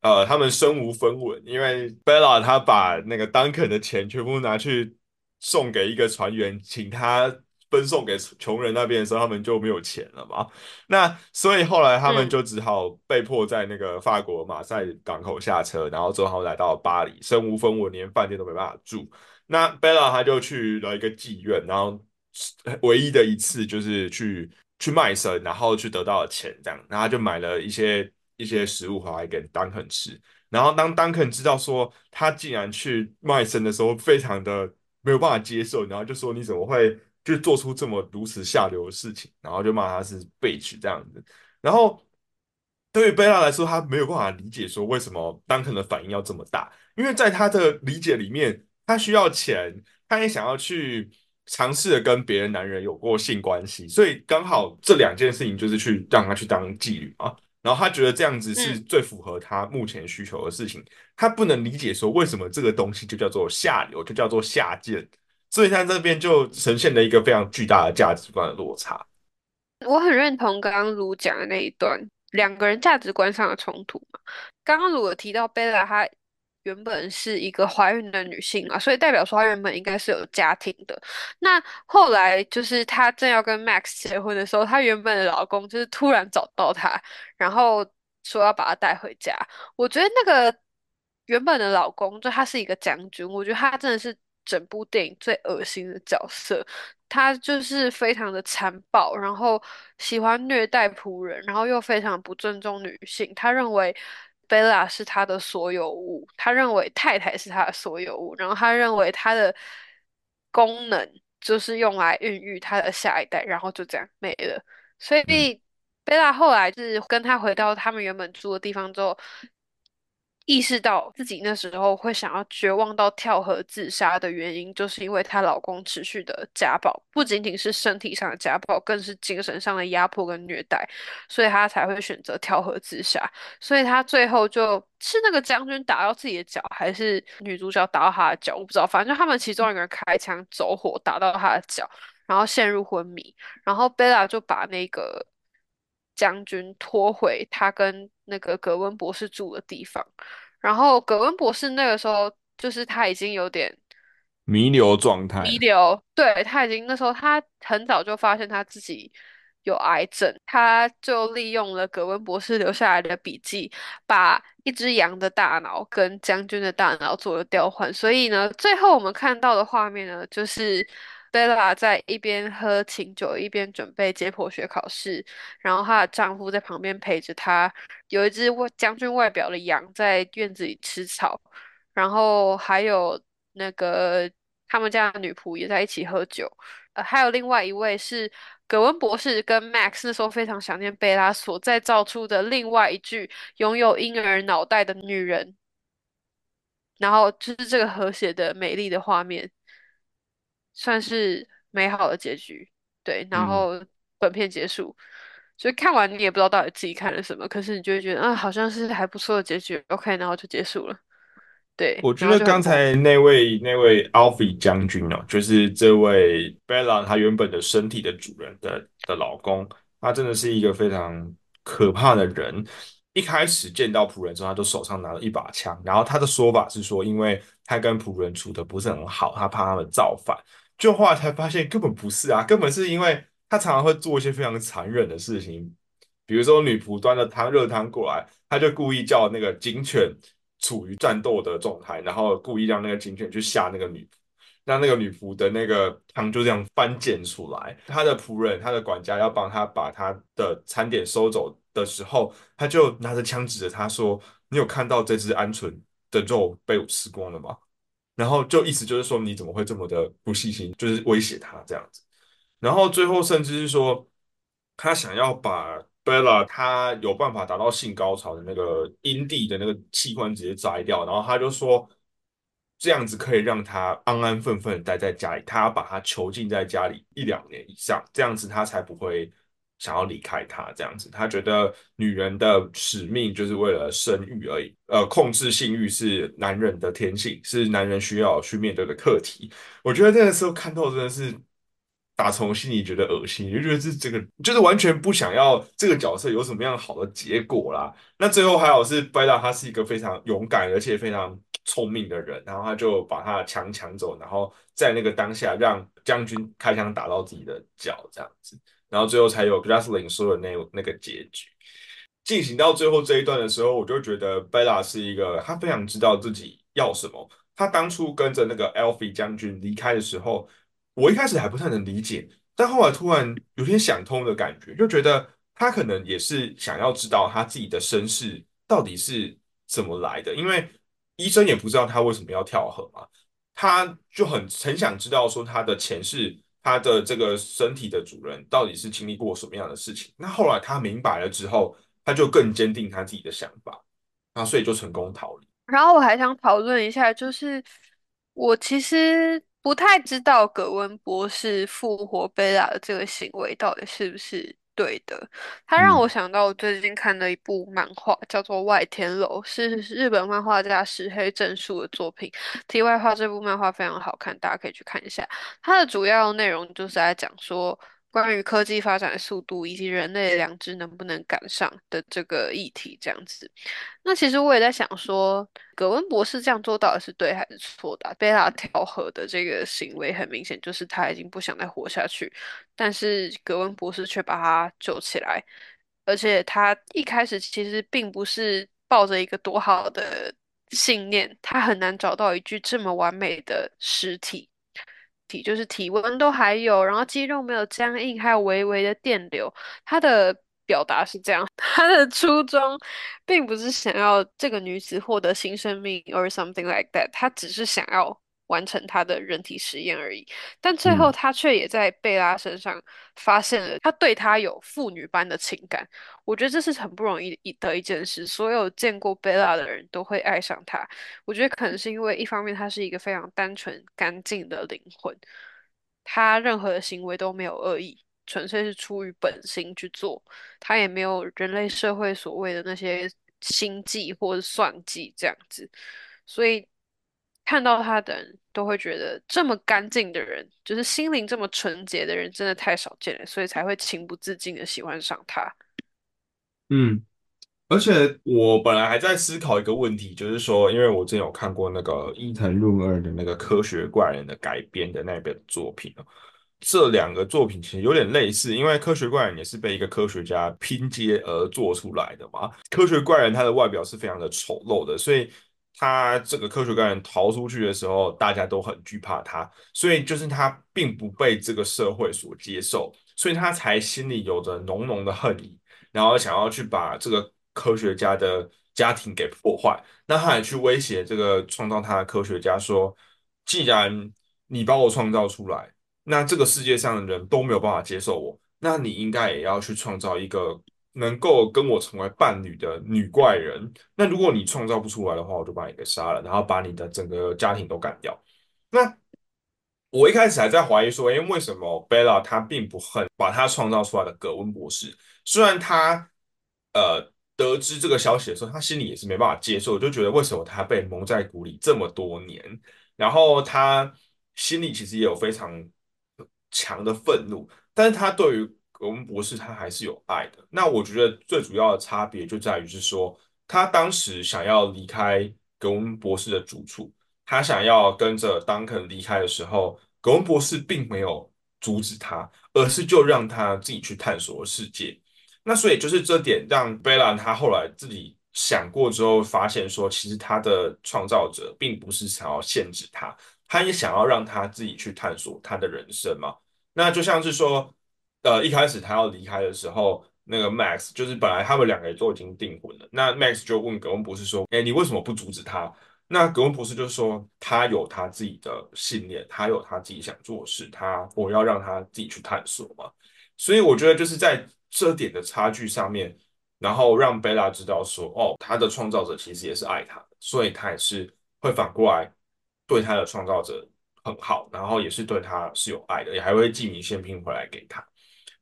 [SPEAKER 2] 呃他们身无分文，因为 Bella 他把那个 Duncan 的钱全部拿去送给一个船员，请他分送给穷人那边的时候，他们就没有钱了嘛。那所以后来他们
[SPEAKER 1] 嗯
[SPEAKER 2] 就只好被迫在那个法国马赛港口下车，然后最后来到巴黎，身无分文，连饭店都没办法住。那 Bella 他就去了一个妓院，然后唯一的一次就是去去卖身，然后去得到了钱，这样，然后他就买了一些一些食物回来给 Duncan 吃。然后当 Duncan 知道说他竟然去卖身的时候，非常的没有办法接受，然后就说你怎么会就做出这么如此下流的事情，然后就骂他是 bitch 这样子。然后对于贝拉来说，他没有办法理解说为什么 Duncan 的反应要这么大，因为在他的理解里面，他需要钱，他也想要去尝试的跟别的男人有过性关系，所以刚好这两件事情就是去让他去当妓女啊。然后他觉得这样子是
[SPEAKER 1] 嗯。
[SPEAKER 2] 最符合他目前需求的事情，他不能理解说为什么这个东西就叫做下流，就叫做下贱，所以他这边就呈现了一个非常巨大的价值观的落差。
[SPEAKER 1] 我很认同刚刚卢讲的那一段，两个人价值观上的冲突嘛。刚刚卢有提到贝拉，她原本是一个怀孕的女性嘛，所以代表说她原本应该是有家庭的。那后来就是她正要跟 Max 结婚的时候，她原本的老公就是突然找到她，然后说要把她带回家。我觉得那个原本的老公，就他是一个将军，我觉得他真的是整部电影最恶心的角色。他就是非常的残暴，然后喜欢虐待仆人，然后又非常不尊重女性。他认为贝拉是他的所有物，他认为太太是他的所有物，然后他认为他的功能就是用来孕育他的下一代，然后就这样没了。所
[SPEAKER 2] 嗯
[SPEAKER 1] 以贝拉后来是跟他回到他们原本住的地方之后，意识到自己那时候会想要绝望到跳河自杀的原因，就是因为她老公持续的家暴，不仅仅是身体上的家暴，更是精神上的压迫跟虐待，所以她才会选择跳河自杀。所以她最后就是那个将军打到自己的脚，还是女主角打到她的脚，我不知道，反正就他们其中一个人开枪走火打到她的脚，然后陷入昏迷。然后贝拉就把那个将军拖回他跟那个格温博士住的地方，然后格温博士那个时候就是他已经有点
[SPEAKER 2] 弥留状态。
[SPEAKER 1] 弥留，对，他已经那时候他很早就发现他自己有癌症，他就利用了格温博士留下来的笔记，把一只羊的大脑跟将军的大脑做了调换，所以呢，最后我们看到的画面呢，就是贝拉在一边喝清酒，一边准备解剖学考试，然后她的丈夫在旁边陪着她，有一只外将军外表的羊在院子里吃草。然后还有那个他们家的女仆也在一起喝酒，呃，还有另外一位是葛温博士跟 Max 那时候非常想念贝拉所再造出的另外一具拥有婴儿脑袋的女人，然后就是这个和谐的美丽的画面，算是美好的结局。对，然
[SPEAKER 2] 嗯
[SPEAKER 1] 后本片结束。所以看完你也不知道到底自己看了什么，可是你就会觉得啊，好像是还不错的结局，OK，然后就结束了。对，
[SPEAKER 2] 我觉
[SPEAKER 1] 后
[SPEAKER 2] 得刚。才那位那位 Alfie 将军哦，就是这位 Bella 她原本的身体的主人的的老公，他真的是一个非常可怕的人。一开始见到仆人之后，他就手上拿了一把枪，然后他的说法是说，因为他跟仆人处的不是很好，他怕他们造反。就后来才发现根本不是啊，根本是因为他常常会做一些非常残忍的事情，比如说女仆端着汤热汤过来，他就故意叫那个警犬处于战斗的状态，然后故意让那个警犬去吓那个女仆，让那个女仆的那个汤就这样翻溅出来。他的仆人、他的管家要帮他把他的餐点收走的时候，他就拿着枪指着他说：“你有看到这只鹌鹑的肉被我吃光了吗？”然后就意思就是说你怎么会这么的不细心，就是威胁他这样子。然后最后甚至是说，他想要把 Bella 他有办法达到性高潮的那个阴蒂的那个器官直接摘掉，然后他就说这样子可以让他安安分分待在家里，他要把他囚禁在家里一两年以上，这样子他才不会想要离开他。这样子，他觉得女人的使命就是为了生育而已，呃，控制性欲是男人的天性，是男人需要去面对的课题。我觉得那个时候看到真的是打从心里觉得恶心，就觉得这这个就是完全不想要这个角色有什么样好的结果啦。那最后还好是拜到他是一个非常勇敢而且非常聪明的人，然后他就把他的枪抢走，然后在那个当下让将军开枪打到自己的脚这样子，然后最后才有 g l a s l i n 说的那那个结局。进行到最后这一段的时候，我就觉得 Bella 是一个他非常知道自己要什么。他当初跟着那个 Alfie 将军离开的时候，我一开始还不太能理解，但后来突然有点想通的感觉，就觉得他可能也是想要知道他自己的身世到底是怎么来的，因为医生也不知道他为什么要跳河嘛，他就很很想知道说他的前世，他的这个身体的主人到底是经历过什么样的事情。那后来他明白了之后，他就更坚定他自己的想法，那所以就成功逃离。
[SPEAKER 1] 然后我还想讨论一下，就是我其实不太知道葛温博士复活贝拉的这个行为到底是不是对的。它让我
[SPEAKER 2] 嗯
[SPEAKER 1] 想到我最近看的一部漫画，叫做《外天楼》，是日本漫画家石黑正树的作品。题外话，这部漫画非常好看，大家可以去看一下。它的主要内容就是在讲说。关于科技发展的速度以及人类的良知能不能赶上的这个议题，这样子。那其实我也在想说，葛温博士这样做到底是对还是错的贝拉跳河的这个行为很明显就是他已经不想再活下去，但是葛温博士却把他救起来，而且他一开始其实并不是抱着一个多好的信念，他很难找到一具这么完美的尸体。体就是体温都还有，然后肌肉没有僵硬，还有微微的电流。他的表达是这样，*laughs* 他的初衷并不是想要这个女子获得新生命，or something like that，他只是想要完成他的人体实验而已。但最后
[SPEAKER 2] 嗯
[SPEAKER 1] 他却也在贝拉身上发现了他对她有父女般的情感。我觉得这是很不容易的一件事，所有见过贝拉的人都会爱上他。我觉得可能是因为一方面他是一个非常单纯干净的灵魂，他任何的行为都没有恶意，纯粹是出于本心去做，他也没有人类社会所谓的那些心计或者算计这样子，所以看到他的人都会觉得这么干净的人，就是心灵这么纯洁的人，真的太少见了，所以才会情不自禁的喜欢上他。
[SPEAKER 2] 嗯。而且我本来还在思考一个问题，就是说，因为我之前有看过那个伊藤润二的那个《科学怪人》的改编的那本作品哦，这两个作品其实有点类似，因为《科学怪人》也是被一个科学家拼接而做出来的嘛。科学怪人他的外表是非常的丑陋的，所以他这个科学怪人逃出去的时候，大家都很惧怕他，所以就是他并不被这个社会所接受，所以他才心里有着浓浓的恨意。然后想要去把这个科学家的家庭给破坏。那他还去威胁这个创造他的科学家说：“既然你把我创造出来，那这个世界上的人都没有办法接受我，那你应该也要去创造一个能够跟我成为伴侣的女怪人。那如果你创造不出来的话，我就把你给杀了，然后把你的整个家庭都干掉。”那我一开始还在怀疑说，诶，为什么贝拉她并不恨把她创造出来的葛温博士？虽然她呃得知这个消息的时候，她心里也是没办法接受，就觉得为什么她被蒙在鼓里这么多年，然后她心里其实也有非常强的愤怒，但是她对于葛温博士他还是有爱的。那我觉得最主要的差别就在于是说，他当时想要离开葛温博士的住处。他想要跟着 Duncan 离开的时候，格温博士并没有阻止他，而是就让他自己去探索世界。那所以就是这点让贝兰他后来自己想过之后，发现说，其实他的创造者并不是想要限制他，他也想要让他自己去探索他的人生嘛。那就像是说，呃，一开始他要离开的时候，那个 Max 就是本来他们两个人都已经订婚了，那 Max 就问格温博士说：“哎，你为什么不阻止他？”那格温博士就说，他有他自己的信念，他有他自己想做的事，他我要让他自己去探索嘛。所以我觉得就是在这点的差距上面，然后让贝拉知道说，哦，他的创造者其实也是爱他的，所以他也是会反过来对他的创造者很好，然后也是对他是有爱的，也还会寄明信片回来给他，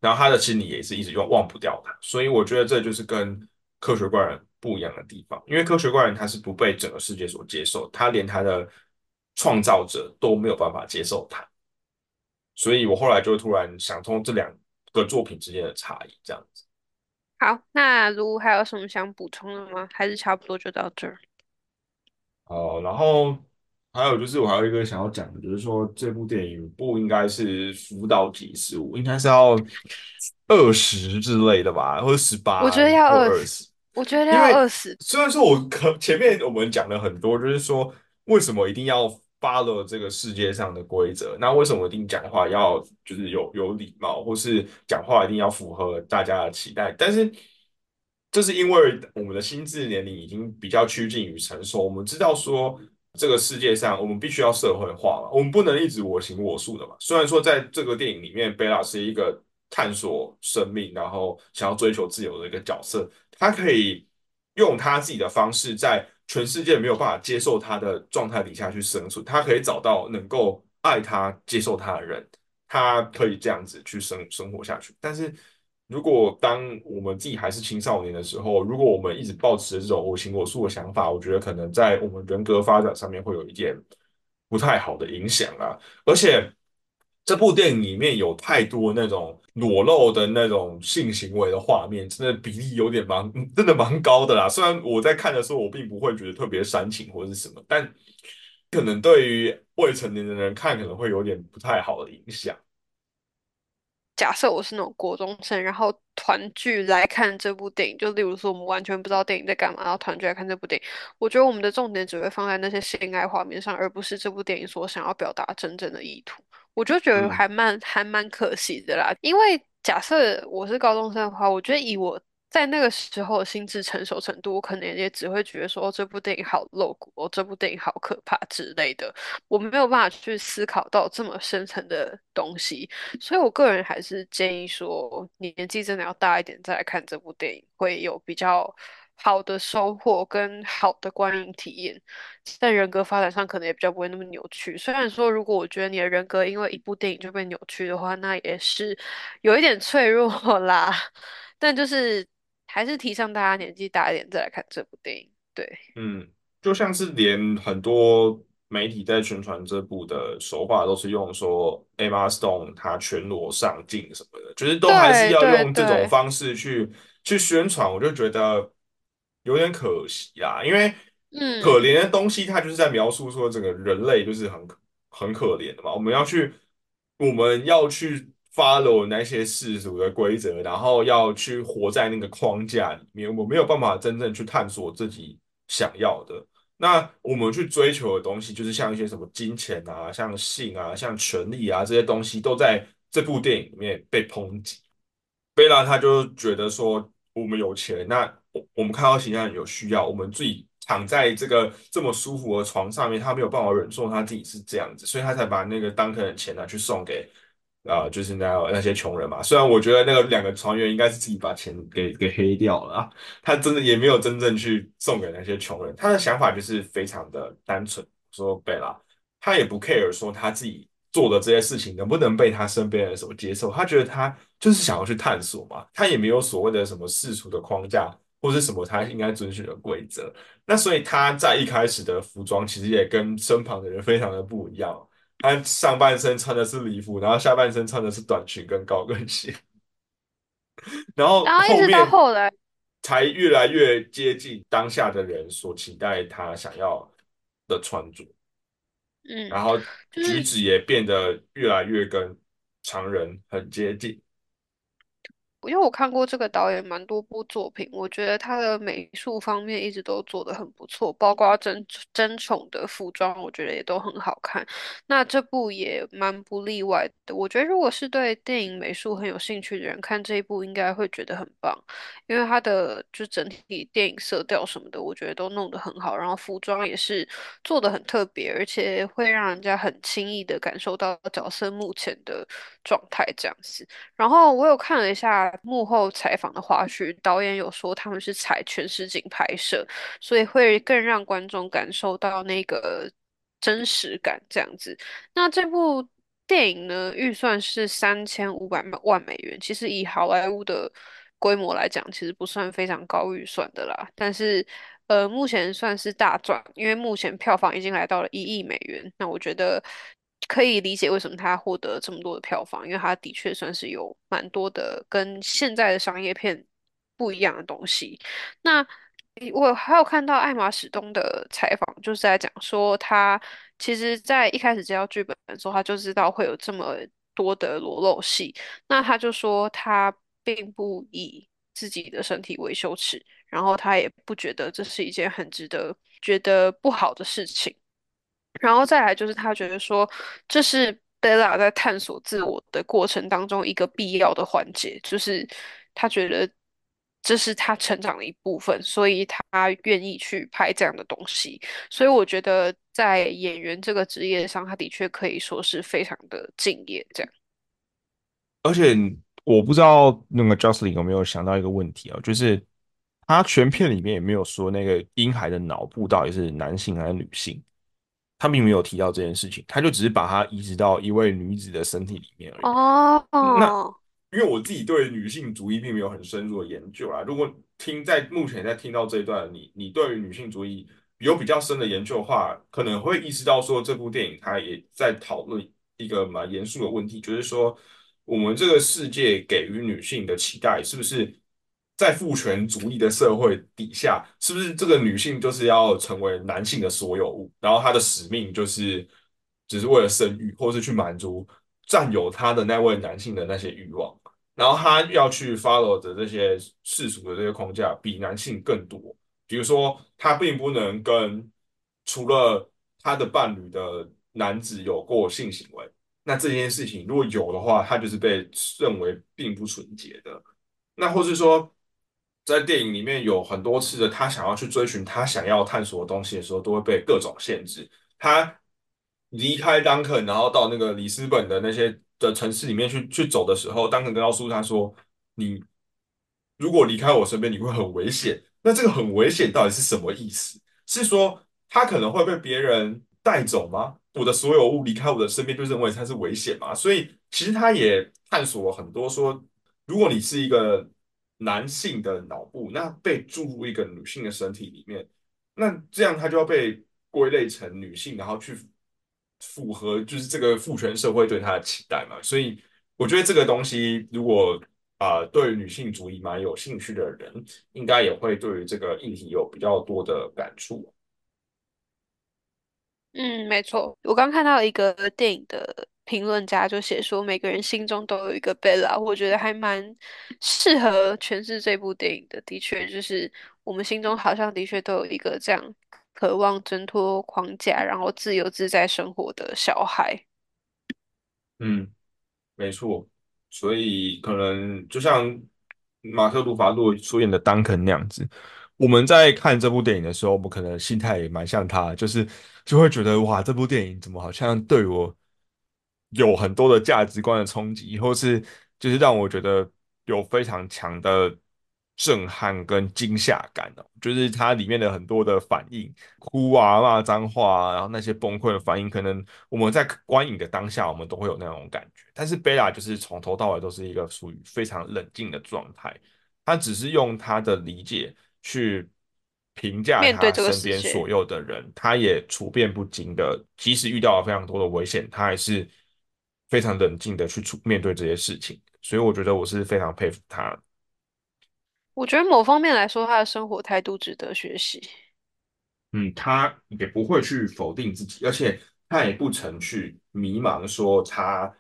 [SPEAKER 2] 然后他的心里也是一直忘忘不掉他。所以我觉得这就是跟科学怪人。不一样的地方，因为科学怪人他是不被整个世界所接受，他连他的创造者都没有办法接受他，所以我后来就突然想通这两个作品之间的差异，这样子。
[SPEAKER 1] 好，那如还有什么想补充的吗？还是差不多就到这儿？
[SPEAKER 2] 哦，然后还有就是我还有一个想要讲的，就是说这部电影不应该是辅导级十五，应该是要二十之类的吧，或者十八
[SPEAKER 1] 我觉得要二十，我觉得要二十。
[SPEAKER 2] 虽然说我可前面我们讲了很多，就是说为什么一定要 follow 这个世界上的规则，那为什么一定讲话要就是有有礼貌，或是讲话一定要符合大家的期待？但是这是因为我们的心智年龄已经比较趋近于成熟，我们知道说这个世界上我们必须要社会化嘛，我们不能一直我行我素的嘛。虽然说在这个电影里面，贝拉是一个探索生命，然后想要追求自由的一个角色。他可以用他自己的方式，在全世界没有办法接受他的状态底下去生存。他可以找到能够爱他、接受他的人，他可以这样子去生生活下去。但是，如果当我们自己还是青少年的时候，如果我们一直保持这种我行我素的想法，我觉得可能在我们人格发展上面会有一点不太好的影响啊。而且，这部电影里面有太多那种。裸露的那种性行为的画面，真的比例有点蛮，真的蛮高的啦。虽然我在看的时候，我并不会觉得特别煽情或者是什么，但可能对于未成年的人看，可能会有点不太好的影响。
[SPEAKER 1] 假设我是那种国中生，然后团聚来看这部电影，就例如说我们完全不知道电影在干嘛，然后团聚来看这部电影，我觉得我们的重点只会放在那些性爱画面上，而不是这部电影所想要表达真正的意图。我就觉得
[SPEAKER 2] 嗯
[SPEAKER 1] 还蛮还蛮可惜的啦，因为假设我是高中生的话，我觉得以我在那个时候心智成熟程度，我可能也只会觉得说，这部电影好露骨，哦，这部电影好可怕之类的，我没有办法去思考到这么深层的东西，所以我个人还是建议说，年纪真的要大一点再来看这部电影，会有比较好的收获跟好的观影体验。在人格发展上可能也比较不会那么扭曲。虽然说，如果我觉得你的人格因为一部电影就被扭曲的话，那也是有一点脆弱啦。*laughs* 但就是还是提倡大家年纪大一点再来看这部电影。对，
[SPEAKER 2] 嗯，就像是连很多媒体在宣传这部的手法，都是用说 Emma Stone 她全裸上镜什么的，就是都还是要用这种方式去去宣传，我就觉得有点可惜啊，因为嗯可
[SPEAKER 1] 嗯，
[SPEAKER 2] 怜的东西，它就是在描述说整个人类就是很很可怜的嘛，我们要去我们要去 follow 那些世俗的规则，然后要去活在那个框架里面，我没有办法真正去探索自己想要的。那我们去追求的东西，就是像一些什么金钱啊、像性啊、像权力啊这些东西，都在这部电影里面被抨击。贝拉他就觉得说，我们有钱，那我我们看到其他人有需要，我们自己躺在这个这么舒服的床上面，他没有办法忍受他自己是这样子，所以他才把那个当客的钱拿去送给啊、就是那那些穷人嘛。虽然我觉得那个两个船员应该是自己把钱给给黑掉了啊，他真的也没有真正去送给那些穷人，他的想法就是非常的单纯。说贝拉，他也不 care 说他自己做的这些事情能不能被他身边人所接受？他觉得他就是想要去探索嘛，他也没有所谓的什么世俗的框架或是什么他应该遵循的规则。那所以他在一开始的服装其实也跟身旁的人非常的不一样。他上半身穿的是礼服，然后下半身穿的是短裙跟高跟鞋，*laughs* 然后
[SPEAKER 1] 然后一直到
[SPEAKER 2] 后
[SPEAKER 1] 来，
[SPEAKER 2] 才越来越接近当下的人所期待他想要的穿着。
[SPEAKER 1] 嗯，
[SPEAKER 2] 然后举
[SPEAKER 1] 是
[SPEAKER 2] 止也变得越来越跟常人很接近。
[SPEAKER 1] 因为我看过这个导演蛮多部作品，我觉得他的美术方面一直都做得很不错，包括争争宠的服装，我觉得也都很好看。那这部也蛮不例外的，我觉得如果是对电影美术很有兴趣的人，看这一部应该会觉得很棒，因为他的就整体电影色调什么的，我觉得都弄得很好，然后服装也是做得很特别，而且会让人家很轻易的感受到角色目前的状态这样子。然后我有看了一下幕后采访的花絮，导演有说他们是采全实景拍摄，所以会更让观众感受到那个真实感这样子。那这部电影呢，预算是三千五百万美元，其实以好莱坞的规模来讲，其实不算非常高预算的啦。但是，呃，目前算是大赚，因为目前票房已经来到了一亿美元。那我觉得可以理解为什么它获得这么多的票房，因为它的确算是有蛮多的跟现在的商业片不一样的东西。那我还有看到艾玛史东的采访，就是在讲说他其实在一开始接到剧本的时候，他就知道会有这么多的裸露戏，那他就说他并不以自己的身体为羞耻，然后他也不觉得这是一件很值得觉得不好的事情。然后再来就是他觉得说，这是 Bella 在探索自我的过程当中一个必要的环节，就是他觉得这是他成长的一部分，所以他愿意去拍这样的东西。所以我觉得在演员这个职业上，他的确可以说是非常的敬业。这样，
[SPEAKER 3] 而且我不知道那个 Jocelyn 有没有想到一个问题啊，就是他全片里面也没有说那个婴孩的脑部到底是男性还是女性，他并没有提到这件事情，他就只是把它移植到一位女子的身体里面而已。哦那
[SPEAKER 1] 哦，
[SPEAKER 2] 因为我自己对女性主义并没有很深入的研究啦。如果听在目前在听到这一段，你你对于女性主义有比较深的研究的话，可能会意识到说这部电影它也在讨论一个蛮严肃的问题，就是说我们这个世界给予女性的期待是不是在父权主义的社会底下，是不是这个女性就是要成为男性的所有物，然后她的使命就是只是为了生育，或是去满足占有她的那位男性的那些欲望。然后他要去 follow 的这些世俗的这些框架比男性更多，比如说他并不能跟除了他的伴侣的男子有过性行为，那这件事情如果有的话，他就是被认为并不纯洁的。那或是说，在电影里面有很多次的他想要去追寻他想要探索的东西的时候，都会被各种限制。他离开当肯，然后到那个里斯本的那些的城市里面去去走的时候，当肯告诉他说：“你如果离开我身边，你会很危险。”那这个很危险到底是什么意思？是说他可能会被别人带走吗？我的所有物离开我的身边，就认为它是危险吗？所以其实他也探索了很多说，如果你是一个男性的脑部，那被注入一个女性的身体里面。那这样他就要被归类成女性，然后去符合就是这个父权社会对他的期待嘛。所以我觉得这个东西，如果啊、呃对女性主义蛮有兴趣的人，应该也会对于这个议题有比较多的感触。
[SPEAKER 1] 嗯，没错，我刚看到一个电影的评论家就写说，每个人心中都有一个 Bella，我觉得还蛮适合诠释这部电影的。的确，就是我们心中好像的确都有一个这样渴望挣脱框架，然后自由自在生活的小孩。
[SPEAKER 2] 嗯，没错。所以可能就像马克·鲁法洛出演的丹肯那样子，我们在看这部电影的时候，我们可能心态也蛮像他就是就会觉得哇，这部电影怎么好像对我有很多的价值观的冲击，或是就是让我觉得有非常强的震撼跟惊吓感哦，就是它里面的很多的反应，哭啊、骂脏话啊，然后那些崩溃的反应，可能我们在观影的当下，我们都会有那种感觉。但是贝拉就是从头到尾都是一个属于非常冷静的状态，他只是用他的理解去评价他身边所有的人，他也处变不惊的，即使遇到了非常多的危险，他还是非常冷静的去处面对这些事情。所以我觉得我是非常佩服他。
[SPEAKER 1] 我觉得某方面来说，他的生活态度值得学习。
[SPEAKER 2] 嗯，他也不会去否定自己，而且他也不曾去迷茫，说他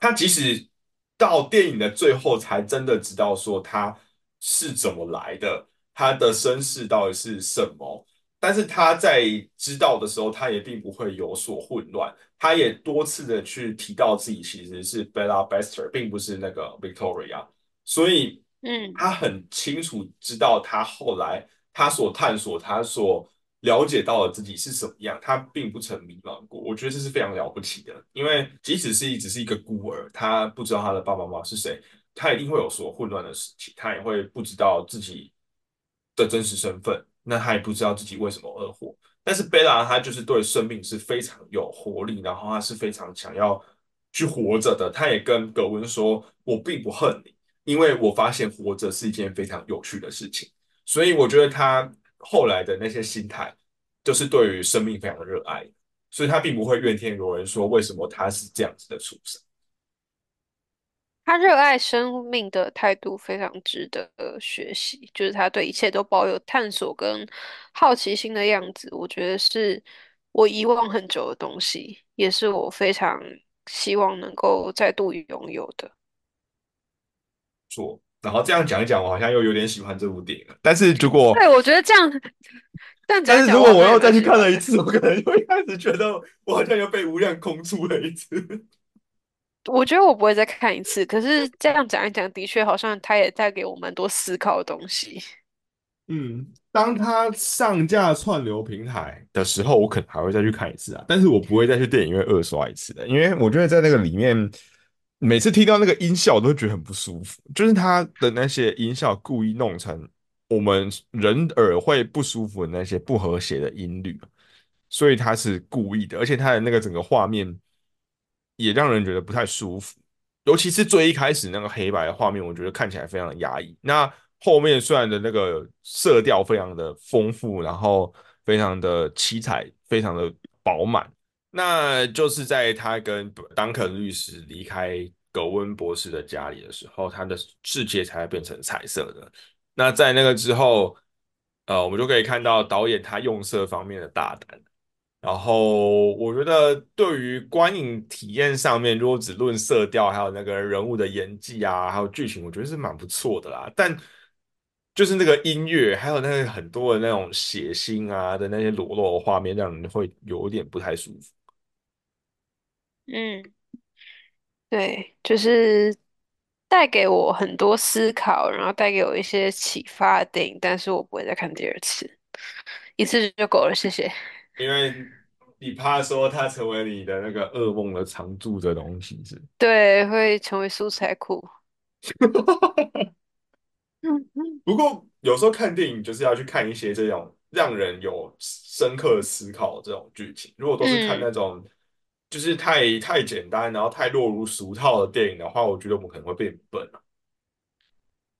[SPEAKER 2] 他即使到电影的最后才真的知道说他是怎么来的，他的身世到底是什么，但是他在知道的时候，他也并不会有所混乱，他也多次的去提到自己其实是 Bella Bester，并不是那个 Victoria，所以
[SPEAKER 1] 嗯，
[SPEAKER 2] 他很清楚知道他后来他所探索、他所了解到的自己是什么样，他并不曾迷茫过。我觉得这是非常了不起的，因为即使是只是一个孤儿，他不知道他的爸爸妈妈是谁，他一定会有所混乱的时期，他也会不知道自己的真实身份，那他也不知道自己为什么而活。但是贝拉他就是对生命是非常有活力，然后他是非常想要去活着的。他也跟葛温说：“我并不恨你。”因为我发现活着是一件非常有趣的事情，所以我觉得他后来的那些心态，就是对于生命非常的热爱，所以他并不会怨天尤人，说为什么他是这样子的出生。
[SPEAKER 1] 他热爱生命的态度非常值得学习，就是他对一切都抱有探索跟好奇心的样子，我觉得是我遗忘很久的东西，也是我非常希望能够再度拥有的。
[SPEAKER 2] 错，然后这样讲一讲，我好像又有点喜欢这部电影了。但是如果
[SPEAKER 1] 对，我觉得这样，这样讲一讲，
[SPEAKER 2] 但是如果我
[SPEAKER 1] 好像也蛮
[SPEAKER 2] 又再去看了一次，我可能又开始觉得我好像又被无量空出了一次。
[SPEAKER 1] 我觉得我不会再看一次，可是这样讲一讲，的确好像它也带给我蛮多思考的东西。
[SPEAKER 2] 嗯，当它上架串流平台的时候，我可能还会再去看一次啊，但是我不会再去电影院二刷一次的，因为我觉得在那个里面，每次听到那个音效，我都觉得很不舒服，就是它的那些音效故意弄成我们人耳会不舒服的那些不和谐的音律，所以它是故意的，而且它的那个整个画面也让人觉得不太舒服。尤其是最一开始那个黑白的画面，我觉得看起来非常的压抑。那后面虽然的那个色调非常的丰富，然后非常的七彩，非常的饱满，那就是在他跟当肯律师离开格温博士的家里的时候，他的世界才会变成彩色的。那在那个之后，呃，我们就可以看到导演他用色方面的大胆。然后我觉得对于观影体验上面，如果只论色调，还有那个人物的演技啊，还有剧情，我觉得是蛮不错的啦。但就是那个音乐，还有那个很多的那种血腥啊的那些裸露的画面，让人会有点不太舒服。
[SPEAKER 1] 嗯，对，就是带给我很多思考，然后带给我一些启发的电影，但是我不会再看第二次，一次就够了，谢谢。
[SPEAKER 2] 因为你怕说它成为你的那个噩梦的常驻的东西是。
[SPEAKER 1] 对，会成为素材库。
[SPEAKER 2] 不过有时候看电影就是要去看一些这种让人有深刻思考的这种剧情。如果都是看
[SPEAKER 1] 嗯，
[SPEAKER 2] 那种就是太太简单，然后太落入俗套的电影的话，我觉得我们可能会变笨啊。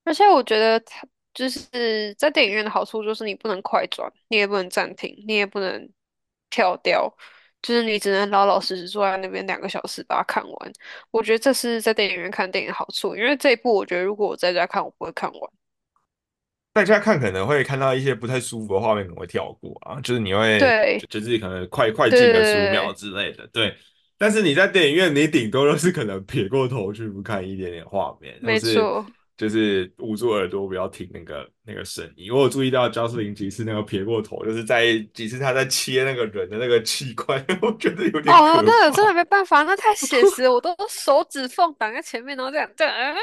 [SPEAKER 1] 而且我觉得它就是在电影院的好处就是你不能快转，你也不能暂停，你也不能跳掉，就是你只能老老实实坐在那边两个小时把它看完。我觉得这是在电影院看电影的好处，因为这一部我觉得如果我在家看，我不会看完。
[SPEAKER 2] 大家看可能会看到一些不太舒服的画面，可能会跳过啊，就是你会
[SPEAKER 1] 对，
[SPEAKER 2] 就就是可能快快进个十五秒之类的，对。但是你在电影院，你顶多就是可能撇过头去不看一点点画面，或
[SPEAKER 1] 没
[SPEAKER 2] 是
[SPEAKER 1] 错。
[SPEAKER 2] 就是捂住耳朵不要听那个那个声音。我有注意到焦斯林几次那个撇过头，就是在几次他在切那个人的那个器官，*laughs* 我觉得有点
[SPEAKER 1] 哦，那个真的。没办法，那太写实了，我都手指缝挡在前面，然后这样这样啊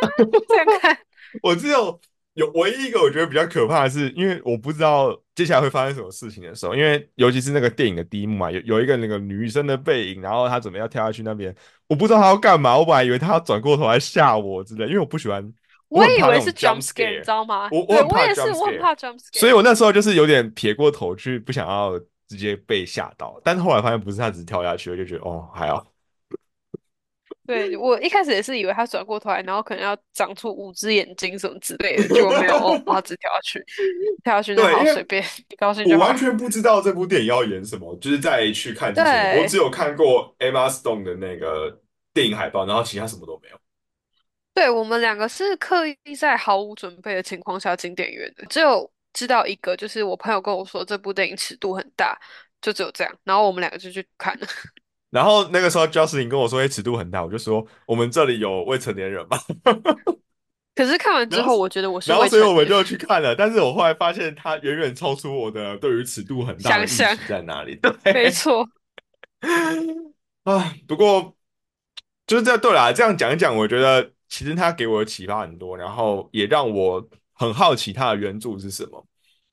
[SPEAKER 1] 这样 *laughs* 看。
[SPEAKER 2] 我只有有唯一一个我觉得比较可怕的是，因为我不知道接下来会发生什么事情的时候，因为尤其是那个电影的第一幕嘛，有有一个那个女生的背影，然后她准备要跳下去那边，我不知道她要干嘛，我本来以为她要转过头来吓我之类，因为我不喜欢我
[SPEAKER 1] 以为是
[SPEAKER 2] jump
[SPEAKER 1] scare，你知道吗？
[SPEAKER 2] 我我
[SPEAKER 1] 我也是我很
[SPEAKER 2] scare，
[SPEAKER 1] 怕 jump
[SPEAKER 2] 所以
[SPEAKER 1] scare。
[SPEAKER 2] 我那时候就是有点撇过头去，不想要直接被吓到。但是后来发现不是，他只是跳下去，我就觉得哦还好。
[SPEAKER 1] 对，我一开始也是以为他转过头来，然后可能要长出五只眼睛什么之类的，结果没有 *laughs* 哦，他只跳下去，跳下去那
[SPEAKER 2] 对，因
[SPEAKER 1] 好，随便，你高兴就好。
[SPEAKER 2] 我完全不知道这部电影要演什么，就是在去看之前，我只，有看过 Emma Stone 的那个电影海报，然后其他什么都没有。
[SPEAKER 1] 对，我们两个是刻意在毫无准备的情况下进电影院的，只有知道一个，就是我朋友跟我说这部电影尺度很大，就只有这样，然后我们两个就去看了。*laughs*
[SPEAKER 2] 然后那个时候 Justin 跟我说，哎，尺度很大，我就说我们这里有未成年人吗？*laughs*
[SPEAKER 1] 可是看完之后，我觉得我是
[SPEAKER 2] 然后所以我们就去看了，但是我后来发现它远远超出我的对于尺度很大的
[SPEAKER 1] 想象，
[SPEAKER 2] 在哪里。*laughs*
[SPEAKER 1] 没
[SPEAKER 2] 对
[SPEAKER 1] 错，
[SPEAKER 2] 啊，不过就是这对啦，这样讲一讲，我觉得其实他给我的启发很多，然后也让我很好奇他的原著是什么。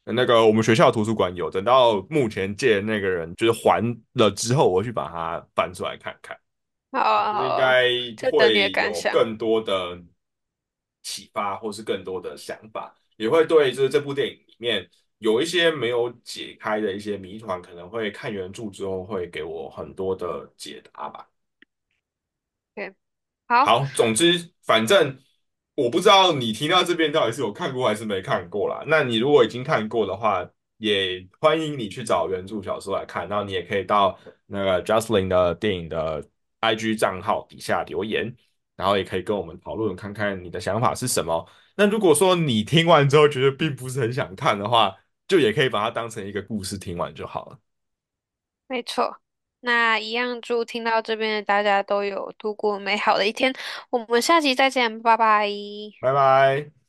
[SPEAKER 2] 那个我们学校图书馆有，等到目前借的那个人就是还了之后，我去把它翻出来看看。
[SPEAKER 1] 好啊，
[SPEAKER 2] 应，该会。有更多的启发，或是更多的想法，也会对就是这部电影里面有一些没有解开的一些谜团，可能会看原著之后会给我很多的解答吧。
[SPEAKER 1] 好，
[SPEAKER 2] 总之反正我不知道你听到这边到底是有看过还是没看过啦。那你如果已经看过的话，也欢迎你去找原著小说来看，然后你也可以到那个 j u s t l i n 的电影的 IG 账号底下留言，然后也可以跟我们讨论看看你的想法是什么。那如果说你听完之后觉得并不是很想看的话，就也可以把它当成一个故事听完就好了。
[SPEAKER 1] 没错。那一样，祝听到这边的大家都有度过美好的一天。我们下期再见，拜拜。
[SPEAKER 2] 拜拜。